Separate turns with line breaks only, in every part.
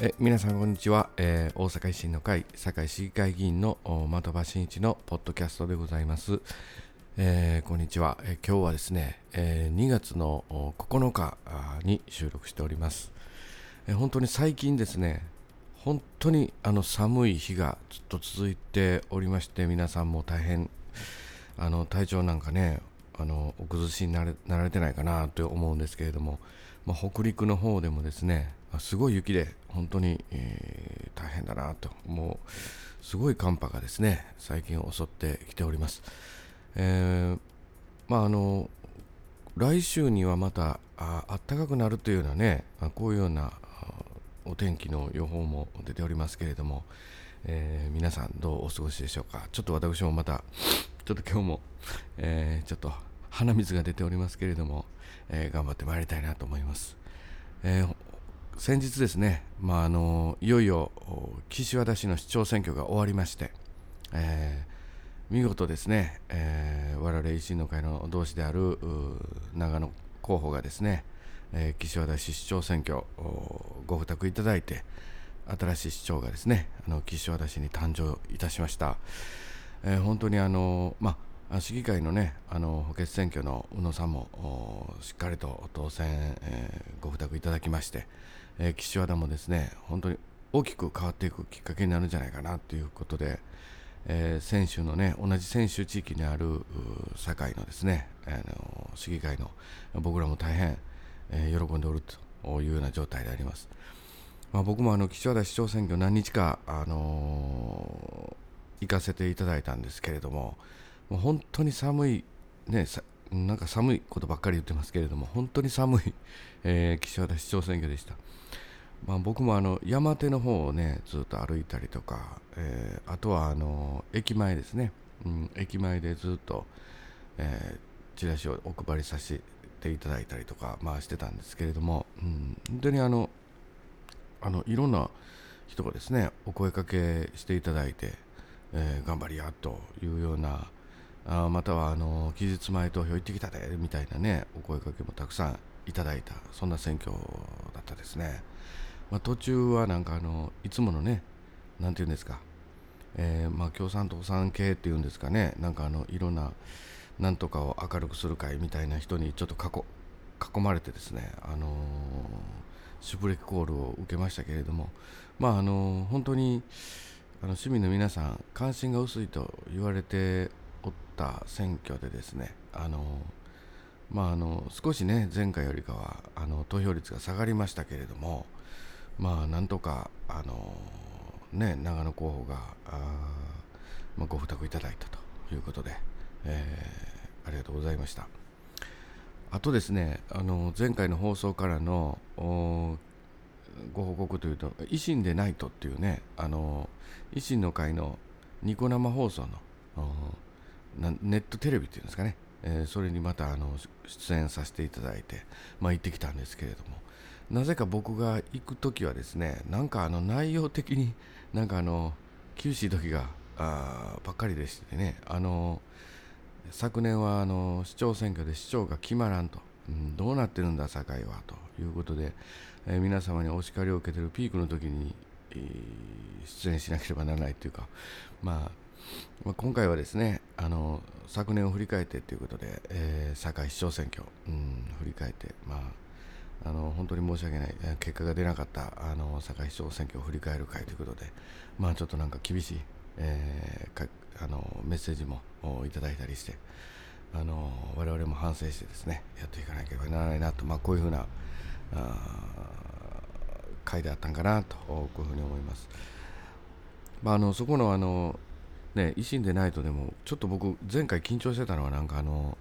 え皆さんこんにちは、えー、大阪維新の会堺市議会議員の的場真一のポッドキャストでございます、えー、こんにちは、えー、今日はですね、え2月の9日に収録しております、え本当に最近ですね本当にあの寒い日がずっと続いておりまして皆さんも大変あの体調なんかねあのお崩しになられてないかなと思うんですけれども、まあ、北陸の方でもですねすごい雪で本当に、えー、大変だなと。もうすごい寒波がですね最近襲ってきております、えー、まああの来週にはまたあ暖かくなるというようなねこういうようなお天気の予報も出ておりますけれども、えー、皆さんどうお過ごしでしょうか。ちょっと私もまたちょっと今日も、えー、ちょっと鼻水が出ておりますけれども、えー、頑張ってまいりたいなと思います、えー、先日ですね、まあ、あのいよいよ岸和田市の市長選挙が終わりまして、えー、見事ですね、えー、我々維新の会の同志である長野候補がですね、えー、岸和田市市長選挙ご付託いただいて新しい市長がですねあの岸和田市に誕生いたしました、えー、本当にあのまあ市議会のねあの補欠選挙の宇野さんもしっかりと当選、えー、ご付託いただきまして、えー、岸和田もですね本当に大きく変わっていくきっかけになるんじゃないかなということで、えー、選手のね同じ選手地域にある堺のですね、あの市議会の僕らも大変、えー、喜んでおるというような状態であります。まあ、僕もあの岸和田市長選挙何日か、あのー、行かせていただいたんですけれどももう本当に寒い、ね、なんか寒いことばっかり言ってますけれども本当に寒い、えー、岸和田市長選挙でした。まあ、僕もあの山手の方をねずっと歩いたりとか、えー、あとはあの駅前ですね、うん、駅前でずっと、えー、チラシをお配りさせていただいたりとか、まあ、してたんですけれども、うん、本当にあのあのいろんな人がですねお声かけしていただいて、えー、頑張りやというようなあまたはあの期日前投票行ってきたでみたいなねお声かけもたくさんいただいたそんな選挙だったですね。まあ、途中はなんかあのいつものね何て言うんですか、えー、まあ共産党さん系っていうんですかねなんかあのいろんななんとかを明るくする会みたいな人にちょっと囲囲まれてですね、あのー、シュプレヒコールを受けましたけれども、まああの、本当にあの市民の皆さん関心が薄いと言われてった選挙でですね、あの、まあ、あの少しね前回よりかはあの投票率が下がりましたけれども、まあなんとかあのね長野候補が、まあ、ご付託いただいたということで、えー、ありがとうございました。あとですねあの前回の放送からのご報告というと維新でないとっていうねあの維新の会のニコ生放送のネットテレビっていうんですかね、えー、それにまたあの出演させていただいて、まあ、行ってきたんですけれども。なぜか僕が行く時はですねなんかあの内容的になんかあの厳しい時があばっかりでしてね。あの昨年はあの市長選挙で市長が決まらんと、うん、どうなってるんだ堺はと。いうことで、えー、皆様にお叱りを受けてるピークの時に、えー、出演しなければならないというか、まあ、まあ、今回はですねあの昨年を振り返ってということで、えー、堺市長選挙、うん、振り返ってまああの本当に申し訳ない結果が出なかったあの堺市長選挙を振り返る会ということで、まあ、ちょっとなんか厳しい、えー、あのメッセージもいただいたりしてあの我々も反省してですねやっていかなければならないなと、まあ、こういうふうなあ会であったんかなとこういうふうに思います。まあ、あのそこのあの、ね、維新でないとでもちょっと僕前回緊張してたのはなんかあの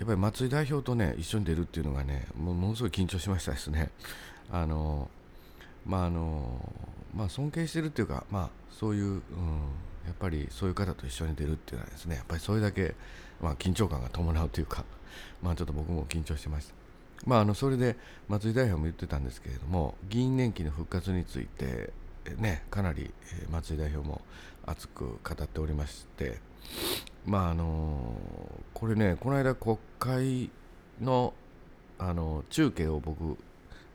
やっぱり松井代表とね一緒に出るっていうのがねものすごい緊張しましたですね。あのまああのまあ尊敬してるっていうかまあそういう、うん、やっぱりそういう方と一緒に出るっていうのはですねやっぱりそれだけ、まあ、緊張感が伴うというか まあちょっと僕も緊張してました。まああのそれで松井代表も言ってたんですけれども議員年金の復活についてねかなり松井代表も熱く語っておりましてまああのこれねこの間国会のあの中継を僕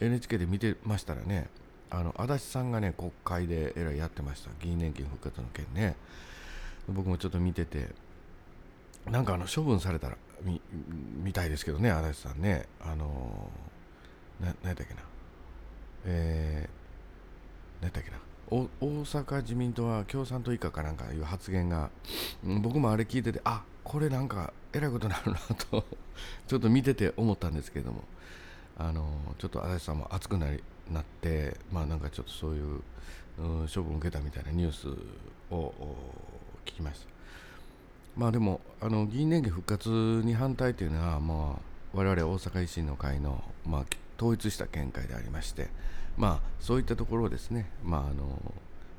NHK で見てましたらねあの足立さんがね国会でえらいやってました。議員年金復活の件ね。僕もちょっと見ててなんかあの処分されたらみみたいですけどね足立さんね。あの、な何やったっけな。えー、何やったっけな。大阪自民党は共産党以下かなんかいう発言が、うん、僕もあれ聞いててあこれなんかえらいことになるなと ちょっと見てて思ったんですけどもあのちょっと足立さんも熱くなりなってまあなんかちょっとそういう、うん、処分を受けたみたいなニュースを聞きました。まあでもあの議員連携復活に反対というのはまあ我々大阪維新の会の、まあ、統一した見解でありましてまあそういったところをですねまああの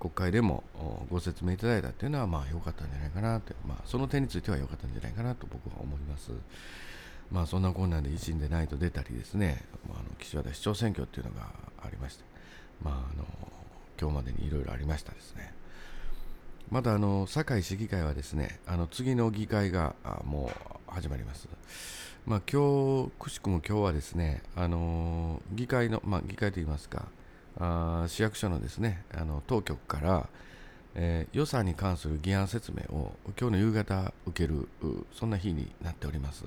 国会でもご説明いただいたというのはまあ良かったんじゃないかなと、まあ、その点については良かったんじゃないかなと僕は思います。まあそんな困難で維新でないと出たりですね、まあ、あの岸和田市長選挙っていうのがありまして、まああの今日までにいろいろありましたですね。またあの堺市議会はですね、あの次の議会がもう始まります。まあ今日くしくも今日はですね、あの議会のまあ議会といいますか、あ市役所のですね、あの当局から、えー、予算に関する議案説明を今日の夕方受けるそんな日になっております。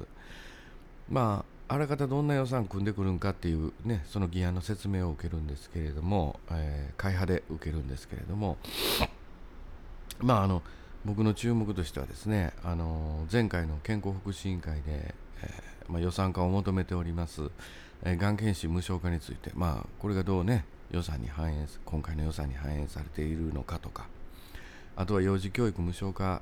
まあ、あらかたどんな予算組んでくるんかっていう、ね、その議案の説明を受けるんですけれども、えー、会派で受けるんですけれども、まあ、あの僕の注目としてはですね、あの前回の健康福祉委員会で、えー、まあ、予算化を求めております、えー、がん検診無償化について、まあ、これがどうね、予算に反映今回の予算に反映されているのかとか、あとは幼児教育無償化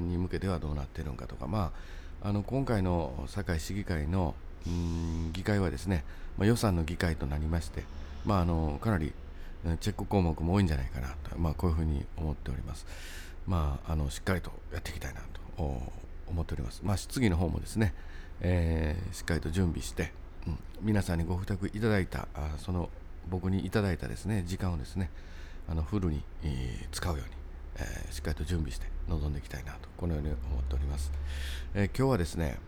に向けてはどうなっているのかとか、まああの今回の堺市議会のうん議会はですね、まあ、予算の議会となりまして、まあ、あのかなりチェック項目も多いんじゃないかなと、まあ、こういうふうに思っております。まあ、あのしっかりとやっていきたいなと思っております。まあ、質疑の方もですね、えー、しっかりと準備して、うん、皆さんにご負託いただいたあその僕にいただいたですね時間をですねあのフルに、えー、使うようにえー、しっかりと準備して臨んでいきたいなとこのように思っております、えー、今日はですね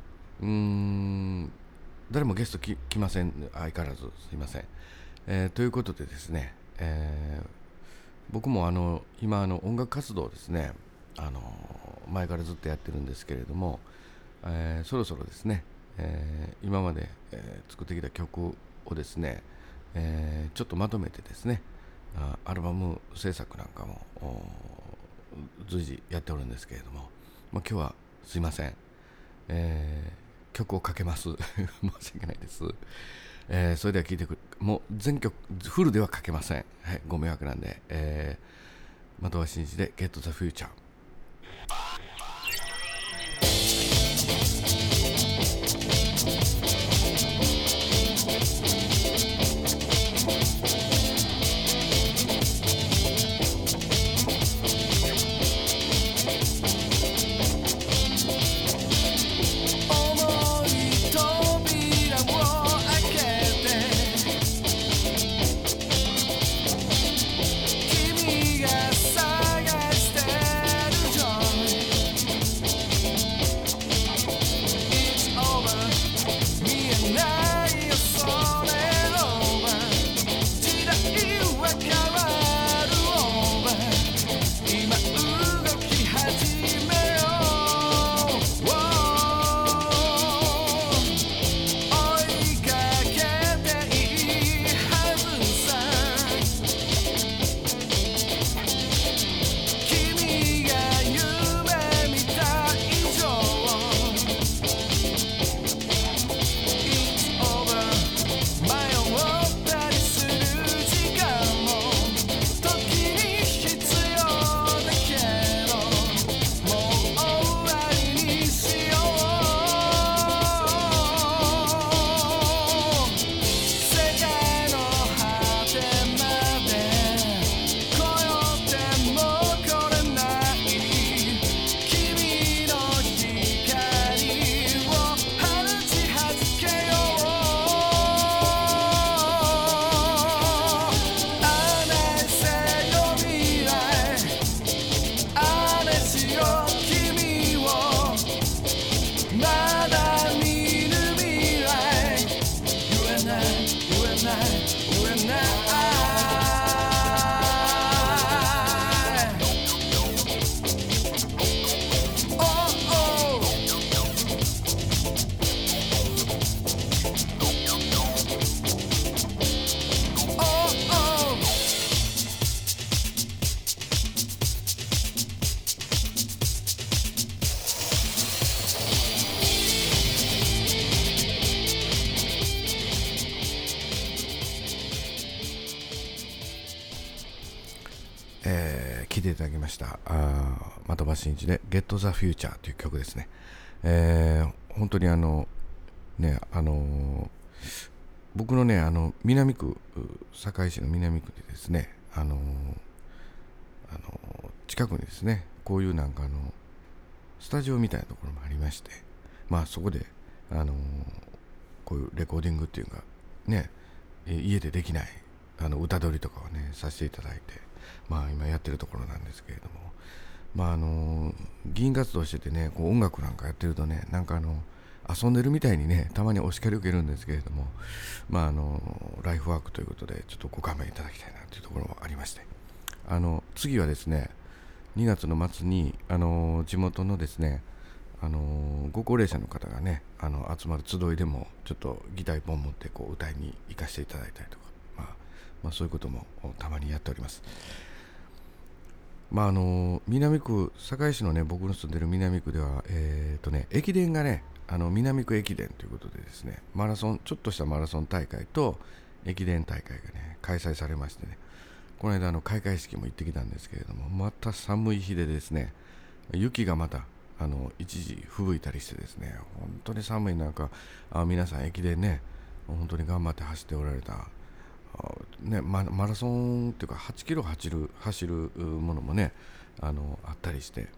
うーん誰もゲスト来ません相変わらずすいません、えー、ということでですね、え僕もあの今あの音楽活動ですねあの前からずっとやってるんですけれども、えそろそろですね、え今まで、え作ってきた曲をですね、えちょっとまとめてですねアルバム制作なんかも随時やっておるんですけれども、まあ、今日はすいません、えー、曲をかけます。申し訳ないです、えー、それでは聴いてくるもう全曲フルでは書けません、はい、ご迷惑なんで、えー、的場真司で Get the Future した。あ的場真一で「Get the Future」という曲ですね、えー、本当にあのねあの、僕のねあの南区堺市の南区でですねあの、あの近くにですねこういうなんかあのスタジオみたいなところもありましてまあそこであのこういうレコーディングっていうかね家でできないあの歌取りとかをねさせていただいてまあ今やってるところなんですけれども。まああの議員活動しててねこう音楽なんかやってるとねなんかあの遊んでるみたいにねたまにお叱り受けるんですけれどもまああのライフワークということでちょっとご勘弁いただきたいなというところもありまして。あの次はですね2月の末にあの地元のですねあのご高齢者の方がねあの集まる集いでもちょっとギター一本持ってこう歌いに行かせていただいたりとか、まあ、そういうこともたまにやっております。まああの南区堺市のね僕の住んでる南区ではえっ、ー、とね駅伝がねあの南区駅伝ということでですねマラソンちょっとしたマラソン大会と駅伝大会がね開催されましてねこの間あの開会式も行ってきたんですけれどもまた寒い日でですね雪がまたあの一時吹雪いたりしてですね本当に寒い中あ皆さん駅伝ね本当に頑張って走っておられたね、ママラソンっていうか8キロ走る走るものもねあのあったりして、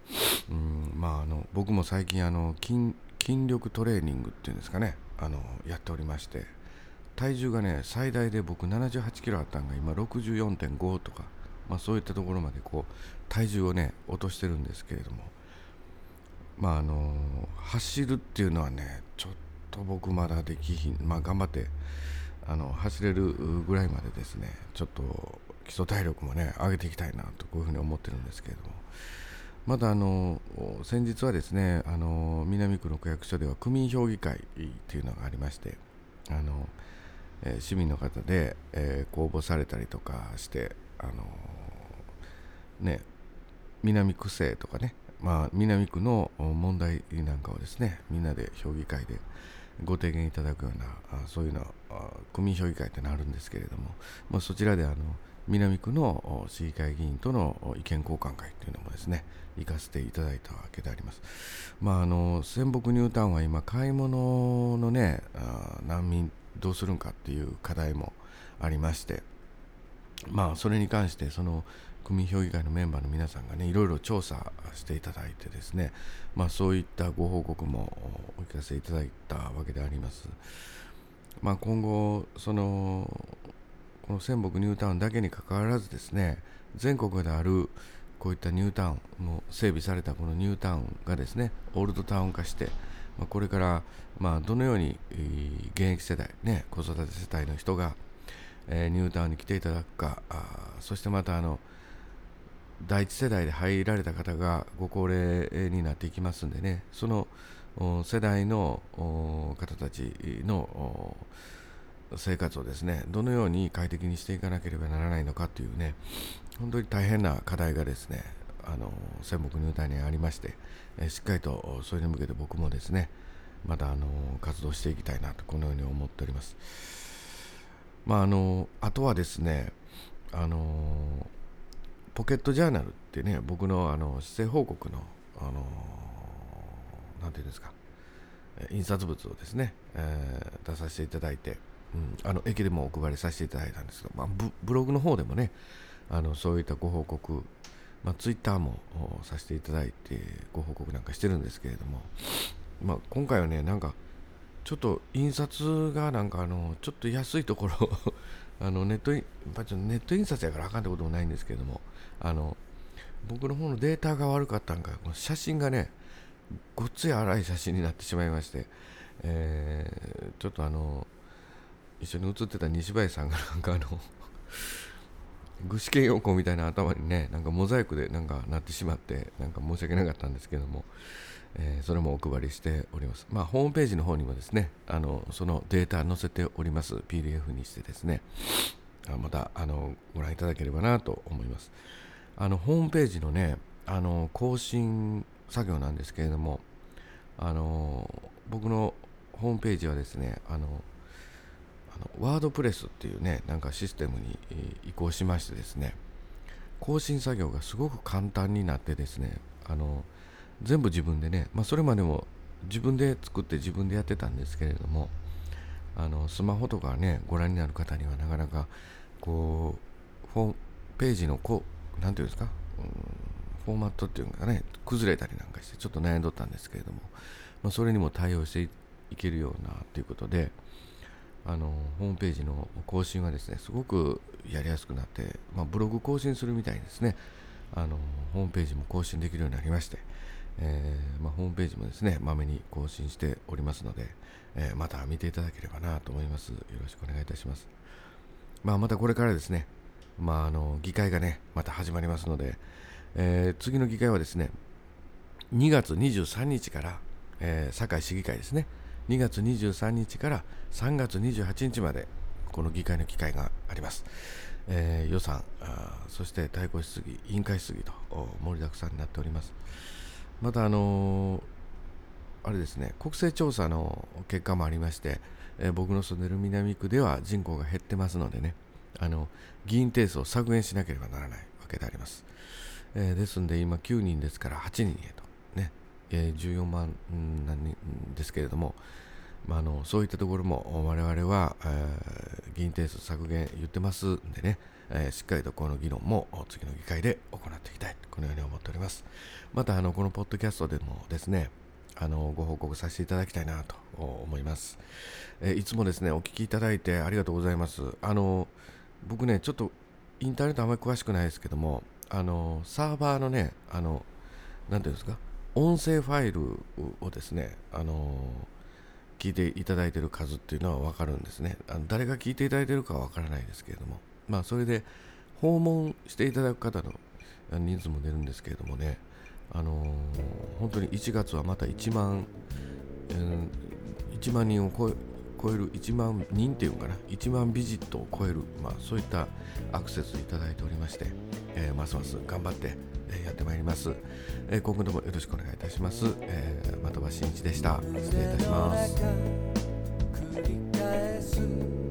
うんまあ、あの僕も最近あの筋筋力トレーニングっていうんですかねあのやっておりまして体重がね最大で僕78キロあったんが今64.5とか、まあ、そういったところまでこう体重をね落としてるんですけれどもまああの走るっていうのはねちょっと僕まだできひんまあ頑張ってあの走れるぐらいまでですねちょっと基礎体力もね上げていきたいなとこういうふうに思ってるんですけれども。またあの先日はですねあの南区の区役所では区民評議会っていうのがありましてあのえ市民の方で、え公募されたりとかしてあのね南区政とかね、まあ、南区の問題なんかをですねみんなで評議会でご提言いただくようなあそういうのは区民評議会ってなるんですけれども、まあ、そちらであの南区の市議会議員との意見交換会というのもですね行かせていただいたわけであります。まああの仙北ニュータウンは今買い物のね難民どうするんかっていう課題もありましてまあそれに関してその区民評議会のメンバーの皆さんがねいろいろ調査していただいてですねまあそういったご報告もお聞かせいただいたわけであります。まあ今後そのこの仙北ニュータウンだけにかかわらずですね全国であるこういったニュータウンも整備されたこのニュータウンがですねオールドタウン化してまあ、これから、まあ、どのように、現役世代、ね、子育て世帯の人が、えー、ニュータウンに来ていただくかそしてまたあの第一世代で入られた方がご高齢になっていきますんでねその世代の方たちの生活をですねどのように快適にしていかなければならないのかというね本当に大変な課題がですねあの仙北ニュータウンにありまして、えしっかりとそれに向けて僕もですねまたあの活動していきたいなとこのように思っております。まああのあとはですねあのポケットジャーナルってね僕のあの施政報告のあのなんていうんですか印刷物をですね、えー、出させていただいて、うん、あの駅でもお配りさせていただいたんですけど、まあ、ブログの方でもねあのそういったご報告まあ、ツイッターもさせていただいてご報告なんかしてるんですけれども、まあ、今回はねなんかちょっと印刷がなんかあのちょっと安いところ あのネットネット印刷やからあかんってこともないんですけれどもあの僕の方のデータが悪かったんかこの写真がねごっつい荒い写真になってしまいまして、えー、ちょっとあの一緒に写ってた西林さんがなんかあの 具志堅用高みたいな頭にねなんかモザイクでなんかなってしまってなんか申し訳なかったんですけども、えー、それもお配りしております。まあホームページの方にもですねあのそのデータ載せております。PDF にしてですね。あまたあのご覧いただければなと思います。あのホームページのねあの更新作業なんですけれどもあの僕のホームページはですねあのワードプレスっていうねなんかシステムに移行しましてですね更新作業がすごく簡単になってですねあの全部自分でね、まあ、それまでも自分で作って自分でやってたんですけれどもあのスマホとかねご覧になる方にはなかなかこうフォーページのこう何ていうんですか、うん、フォーマットっていうのがね崩れたりなんかしてちょっと悩んどったんですけれども、まあ、それにも対応していけるようなということであのホームページの更新はですねすごくやりやすくなって、まあ、ブログ更新するみたいにですね。あのホームページも更新できるようになりまして、えー、まあ、ホームページもですねまめに更新しておりますので、えー、また見ていただければなと思いますよろしくお願いいたします、まあ、またこれからですね、まあ、あの議会がねまた始まりますので、えー、次の議会はですね2月23日から、え堺市議会ですね2月23日から3月28日までこの議会の機会があります。え、予算そして対抗質疑、委員会質疑と盛りだくさんになっております。また、あのー、あれですね、国勢調査の結果もありまして、えー、僕の住んでる南区では人口が減ってますのでね、あの議員定数を削減しなければならないわけであります。えー、ですので、今9人ですから8人へとねえー、14万人ですけれども、まあ、あのそういったところも我々は、えー、議員定数削減言ってますんでね、えー、しっかりとこの議論も次の議会で行っていきたい。このように思っております。またあのこのポッドキャストでもですねあのご報告させていただきたいなと思います、えー、いつもですねお聞きいただいてありがとうございます。あの僕ねちょっとインターネットあまり詳しくないですけどもあのサーバーのねあのなんていうんですか？音声ファイルをですね、あの聞いていただいてる数っていうのは分かるんですね。あの誰が聞いていただいているかは分からないですけれども、まあ、それで訪問していただく方の人数も出るんですけれどもね、あの本当に1月はまた1万、え、1万人を超える1万人っていうかな。1万ビジットを超える、まあ、そういったアクセスいただいておりまして、えー、ますます頑張ってえやってまいります、え今後ともよろしくお願いいたします、えー、的場真一でした。失礼いたします。